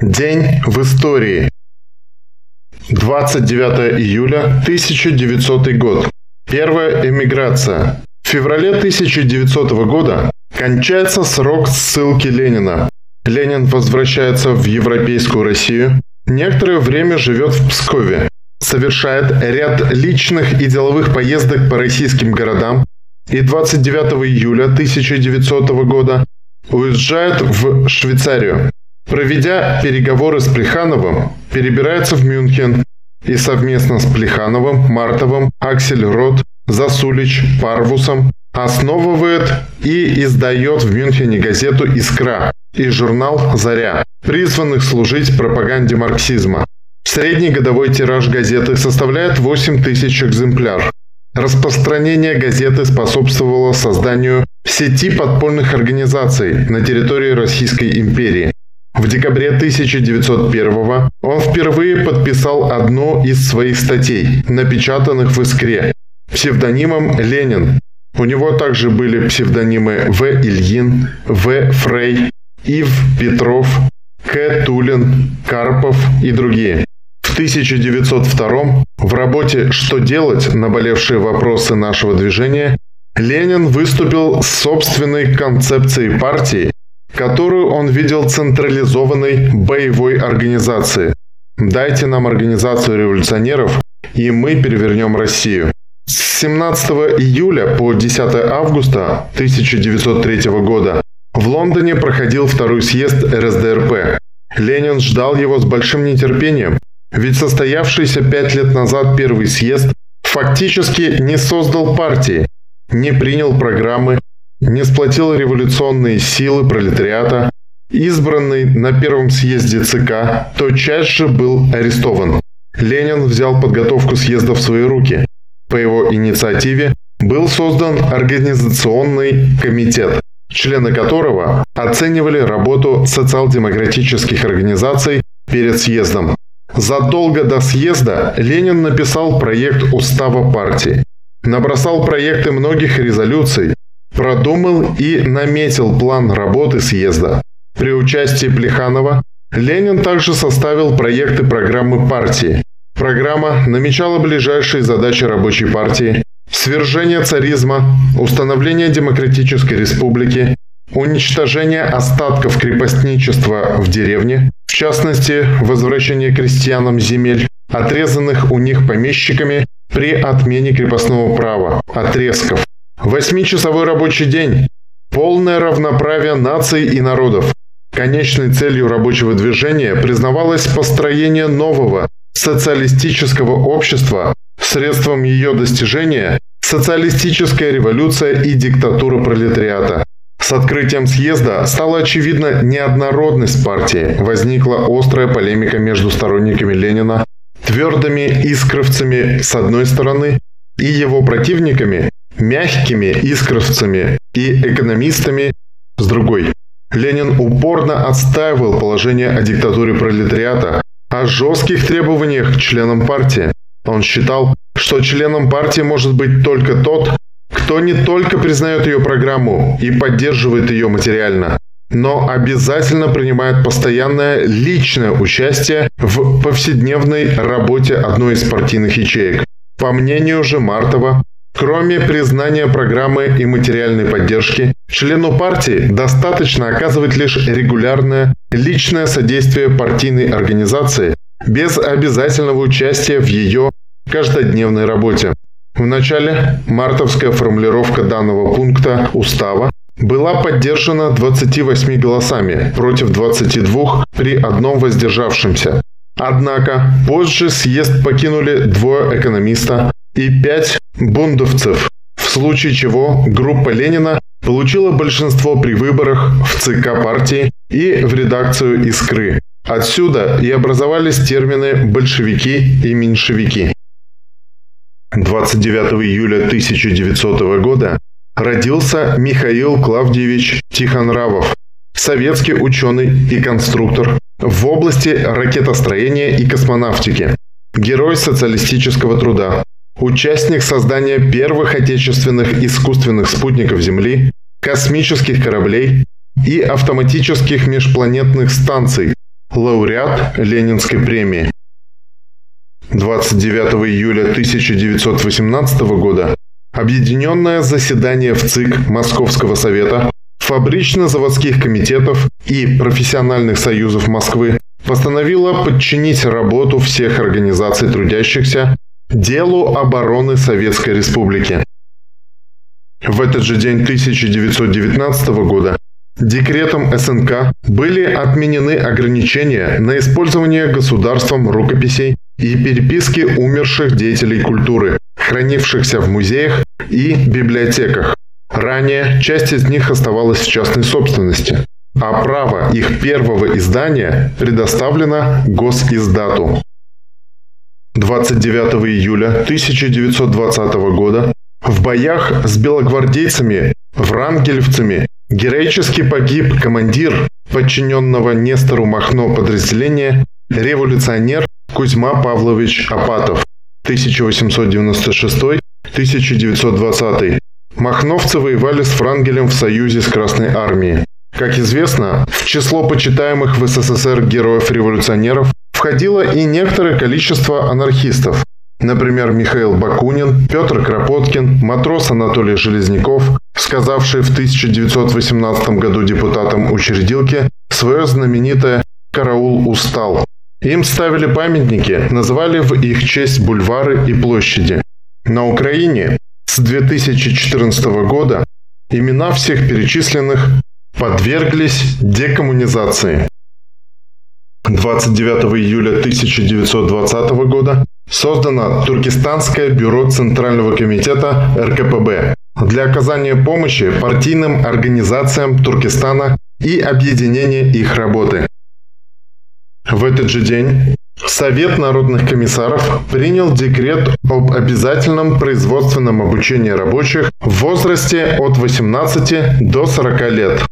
День в истории. 29 июля 1900 год. Первая эмиграция. В феврале 1900 года кончается срок ссылки Ленина. Ленин возвращается в Европейскую Россию. Некоторое время живет в Пскове. Совершает ряд личных и деловых поездок по российским городам. И 29 июля 1900 года уезжает в Швейцарию. Проведя переговоры с Плехановым, перебирается в Мюнхен и совместно с Плехановым, Мартовым, Аксельрод, Засулич, Парвусом основывает и издает в Мюнхене газету «Искра» и журнал «Заря», призванных служить пропаганде марксизма. Средний годовой тираж газеты составляет 8 тысяч экземпляр. Распространение газеты способствовало созданию сети подпольных организаций на территории Российской империи, в декабре 1901 он впервые подписал одну из своих статей, напечатанных в «Искре», псевдонимом «Ленин». У него также были псевдонимы В. Ильин, В. Фрей, Ив Петров, К. Тулин, Карпов и другие. В 1902 в работе «Что делать? Наболевшие вопросы нашего движения» Ленин выступил с собственной концепцией партии которую он видел централизованной боевой организацией. Дайте нам организацию революционеров, и мы перевернем Россию. С 17 июля по 10 августа 1903 года в Лондоне проходил второй съезд РСДРП. Ленин ждал его с большим нетерпением, ведь состоявшийся пять лет назад первый съезд фактически не создал партии, не принял программы не сплотил революционные силы пролетариата, избранный на первом съезде ЦК, тотчас же был арестован. Ленин взял подготовку съезда в свои руки. По его инициативе был создан Организационный комитет, члены которого оценивали работу социал-демократических организаций перед съездом. Задолго до съезда Ленин написал проект устава партии, набросал проекты многих резолюций, продумал и наметил план работы съезда. При участии Плеханова Ленин также составил проекты программы партии. Программа намечала ближайшие задачи рабочей партии, свержение царизма, установление демократической республики, уничтожение остатков крепостничества в деревне, в частности, возвращение крестьянам земель, отрезанных у них помещиками при отмене крепостного права, отрезков, Восьмичасовой рабочий день. Полное равноправие наций и народов. Конечной целью рабочего движения признавалось построение нового социалистического общества, средством ее достижения – социалистическая революция и диктатура пролетариата. С открытием съезда стала очевидна неоднородность партии, возникла острая полемика между сторонниками Ленина, твердыми искровцами с одной стороны и его противниками, мягкими искровцами и экономистами с другой. Ленин упорно отстаивал положение о диктатуре пролетариата, о жестких требованиях к членам партии. Он считал, что членом партии может быть только тот, кто не только признает ее программу и поддерживает ее материально, но обязательно принимает постоянное личное участие в повседневной работе одной из партийных ячеек. По мнению же Мартова, Кроме признания программы и материальной поддержки, члену партии достаточно оказывать лишь регулярное личное содействие партийной организации без обязательного участия в ее каждодневной работе. В начале мартовская формулировка данного пункта устава была поддержана 28 голосами против 22 при одном воздержавшемся. Однако позже съезд покинули двое экономиста и пять бундовцев, в случае чего группа Ленина получила большинство при выборах в ЦК партии и в редакцию «Искры». Отсюда и образовались термины «большевики» и «меньшевики». 29 июля 1900 года родился Михаил Клавдевич Тихонравов, советский ученый и конструктор в области ракетостроения и космонавтики, герой социалистического труда, участник создания первых отечественных искусственных спутников Земли, космических кораблей и автоматических межпланетных станций, лауреат Ленинской премии. 29 июля 1918 года Объединенное заседание в ЦИК Московского совета, фабрично-заводских комитетов и профессиональных союзов Москвы постановило подчинить работу всех организаций трудящихся делу обороны Советской Республики. В этот же день 1919 года Декретом СНК были отменены ограничения на использование государством рукописей и переписки умерших деятелей культуры, хранившихся в музеях и библиотеках. Ранее часть из них оставалась в частной собственности, а право их первого издания предоставлено госиздату. 29 июля 1920 года в боях с белогвардейцами, врангелевцами Героически погиб командир подчиненного Нестору Махно подразделения революционер Кузьма Павлович Апатов 1896-1920. Махновцы воевали с Франгелем в союзе с Красной Армией. Как известно, в число почитаемых в СССР героев-революционеров входило и некоторое количество анархистов, Например, Михаил Бакунин, Петр Кропоткин, матрос Анатолий Железняков, сказавший в 1918 году депутатам учредилки свое знаменитое «Караул устал». Им ставили памятники, называли в их честь бульвары и площади. На Украине с 2014 года имена всех перечисленных подверглись декоммунизации. 29 июля 1920 года создано Туркестанское бюро Центрального комитета РКПБ для оказания помощи партийным организациям Туркестана и объединения их работы. В этот же день Совет народных комиссаров принял декрет об обязательном производственном обучении рабочих в возрасте от 18 до 40 лет.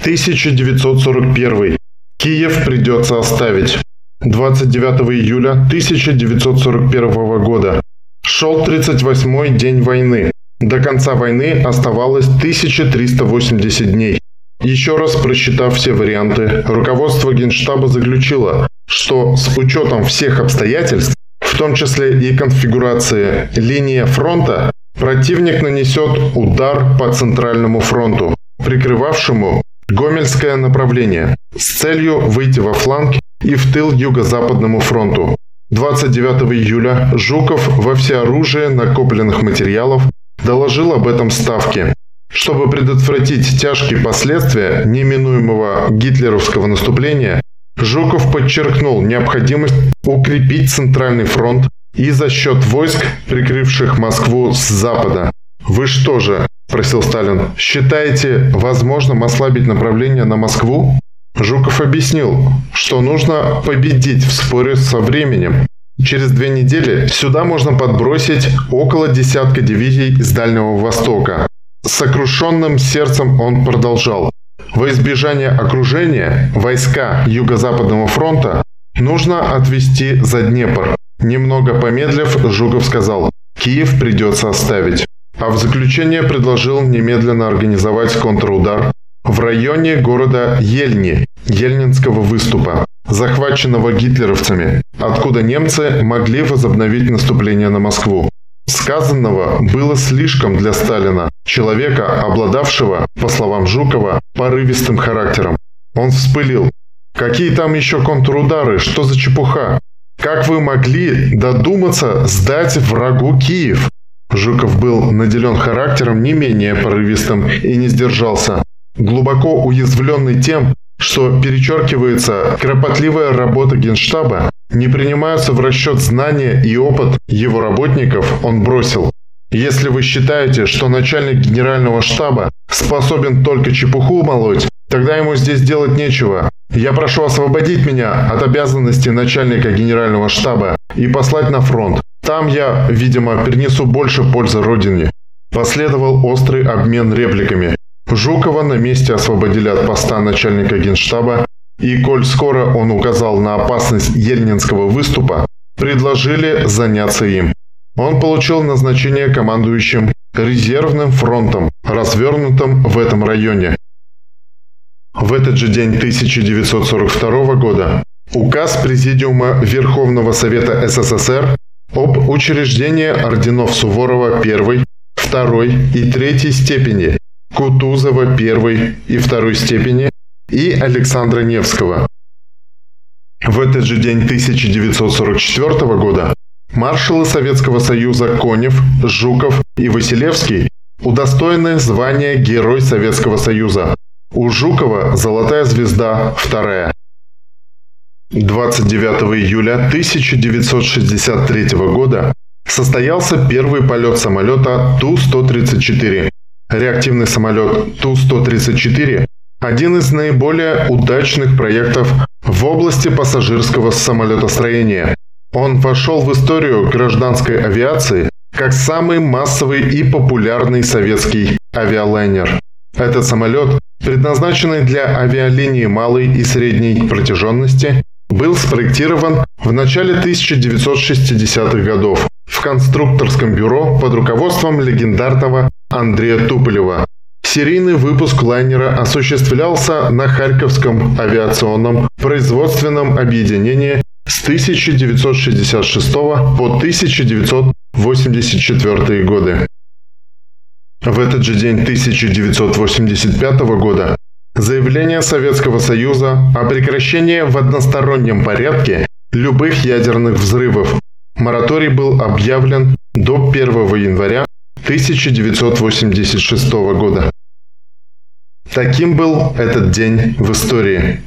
1941. Киев придется оставить. 29 июля 1941 года. Шел 38-й день войны. До конца войны оставалось 1380 дней. Еще раз просчитав все варианты, руководство Генштаба заключило, что с учетом всех обстоятельств, в том числе и конфигурации линии фронта, противник нанесет удар по Центральному фронту, прикрывавшему Гомельское направление с целью выйти во фланг и в тыл Юго-Западному фронту. 29 июля Жуков во всеоружие накопленных материалов доложил об этом Ставке. Чтобы предотвратить тяжкие последствия неминуемого гитлеровского наступления, Жуков подчеркнул необходимость укрепить Центральный фронт и за счет войск, прикрывших Москву с запада. Вы что же, спросил Сталин. «Считаете возможным ослабить направление на Москву?» Жуков объяснил, что нужно победить в споре со временем. Через две недели сюда можно подбросить около десятка дивизий с Дальнего Востока. С сокрушенным сердцем он продолжал. Во избежание окружения войска Юго-Западного фронта нужно отвести за Днепр. Немного помедлив, Жуков сказал, Киев придется оставить а в заключение предложил немедленно организовать контрудар в районе города Ельни, Ельнинского выступа, захваченного гитлеровцами, откуда немцы могли возобновить наступление на Москву. Сказанного было слишком для Сталина, человека, обладавшего, по словам Жукова, порывистым характером. Он вспылил. «Какие там еще контрудары? Что за чепуха? Как вы могли додуматься сдать врагу Киев? Жуков был наделен характером не менее порывистым и не сдержался. Глубоко уязвленный тем, что перечеркивается кропотливая работа Генштаба, не принимаются в расчет знания и опыт его работников, он бросил. Если вы считаете, что начальник генерального штаба способен только чепуху молоть, тогда ему здесь делать нечего. Я прошу освободить меня от обязанности начальника генерального штаба и послать на фронт. Там я, видимо, принесу больше пользы Родине. Последовал острый обмен репликами. Жукова на месте освободили от поста начальника генштаба, и, коль скоро он указал на опасность Ельнинского выступа, предложили заняться им. Он получил назначение командующим резервным фронтом, развернутым в этом районе. В этот же день 1942 года указ Президиума Верховного Совета СССР об учреждении орденов Суворова I, II и III степени, Кутузова I и II степени и Александра Невского. В этот же день 1944 года маршалы Советского Союза Конев, Жуков и Василевский удостоены звания Герой Советского Союза. У Жукова «Золотая звезда» вторая. 29 июля 1963 года состоялся первый полет самолета Ту-134. Реактивный самолет Ту-134 – один из наиболее удачных проектов в области пассажирского самолетостроения. Он вошел в историю гражданской авиации как самый массовый и популярный советский авиалайнер. Этот самолет, предназначенный для авиалинии малой и средней протяженности, был спроектирован в начале 1960-х годов в конструкторском бюро под руководством легендарного Андрея Туполева. Серийный выпуск лайнера осуществлялся на Харьковском авиационном производственном объединении с 1966 по 1984 годы. В этот же день 1985 года Заявление Советского Союза о прекращении в одностороннем порядке любых ядерных взрывов. Мораторий был объявлен до 1 января 1986 года. Таким был этот день в истории.